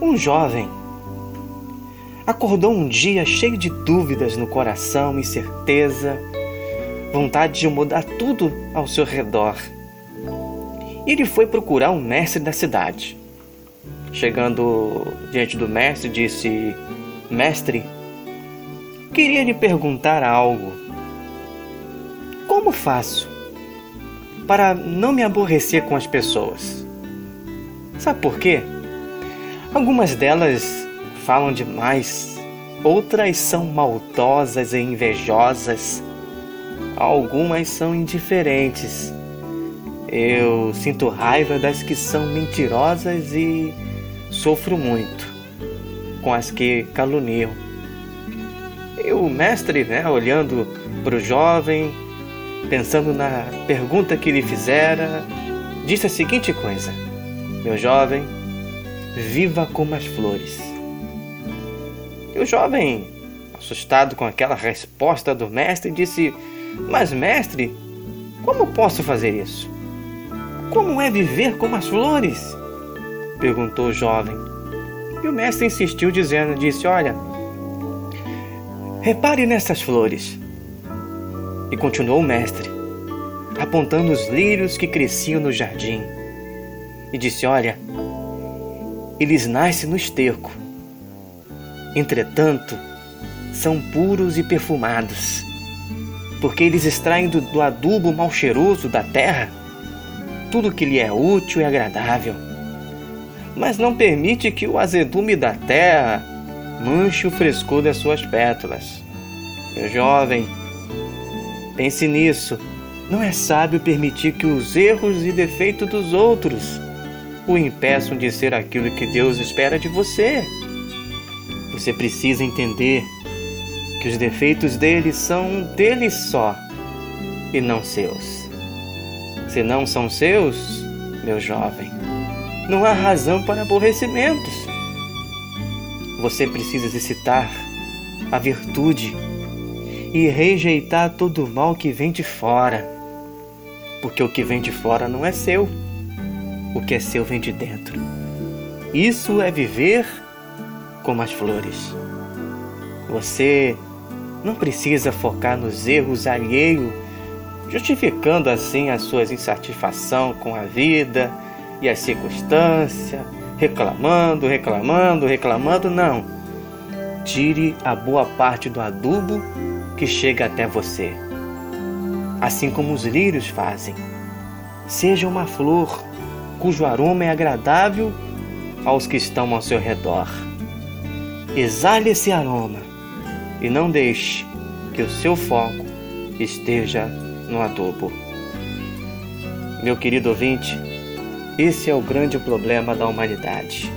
Um jovem acordou um dia cheio de dúvidas no coração, incerteza, vontade de mudar tudo ao seu redor. Ele foi procurar um mestre da cidade. Chegando diante do mestre, disse: Mestre, queria lhe perguntar algo. Como faço para não me aborrecer com as pessoas? Sabe por quê? Algumas delas falam demais, outras são maldosas e invejosas, algumas são indiferentes. Eu sinto raiva das que são mentirosas e sofro muito com as que caluniam. E o mestre, né, olhando para o jovem, pensando na pergunta que lhe fizera, disse a seguinte coisa: Meu jovem, viva como as flores. E o jovem, assustado com aquela resposta do mestre, disse: Mas, mestre, como posso fazer isso? Como é viver como as flores? perguntou o jovem. E o mestre insistiu, dizendo: Disse, Olha, repare nessas flores. E continuou o mestre, apontando os lírios que cresciam no jardim. E disse: Olha, eles nascem no esterco. Entretanto, são puros e perfumados, porque eles extraem do, do adubo mal cheiroso da terra tudo que lhe é útil e agradável, mas não permite que o azedume da terra manche o frescor das suas pétalas. Meu jovem, pense nisso. Não é sábio permitir que os erros e defeitos dos outros o impeçam de ser aquilo que Deus espera de você. Você precisa entender que os defeitos dele são dele só e não seus. Se não são seus, meu jovem, não há razão para aborrecimentos. Você precisa exercitar a virtude e rejeitar todo o mal que vem de fora, porque o que vem de fora não é seu o que é seu vem de dentro. Isso é viver como as flores. Você não precisa focar nos erros alheios, justificando assim a sua insatisfação com a vida e as circunstâncias, reclamando, reclamando, reclamando. Não. Tire a boa parte do adubo que chega até você. Assim como os lírios fazem. Seja uma flor cujo aroma é agradável aos que estão ao seu redor. Exale esse aroma e não deixe que o seu foco esteja no adubo. Meu querido ouvinte, esse é o grande problema da humanidade.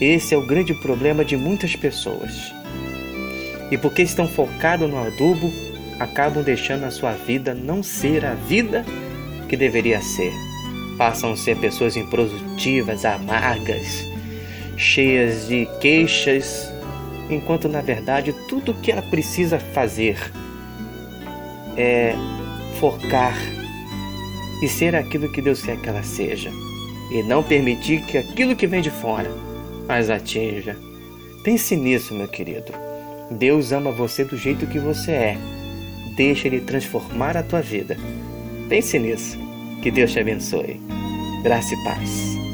Esse é o grande problema de muitas pessoas. E porque estão focados no adubo, acabam deixando a sua vida não ser a vida que deveria ser passam a ser pessoas improdutivas, amargas, cheias de queixas, enquanto na verdade tudo que ela precisa fazer é focar e ser aquilo que Deus quer que ela seja, e não permitir que aquilo que vem de fora as atinja. Pense nisso, meu querido. Deus ama você do jeito que você é. Deixa Ele transformar a tua vida. Pense nisso. Que Deus te abençoe. Graça e paz.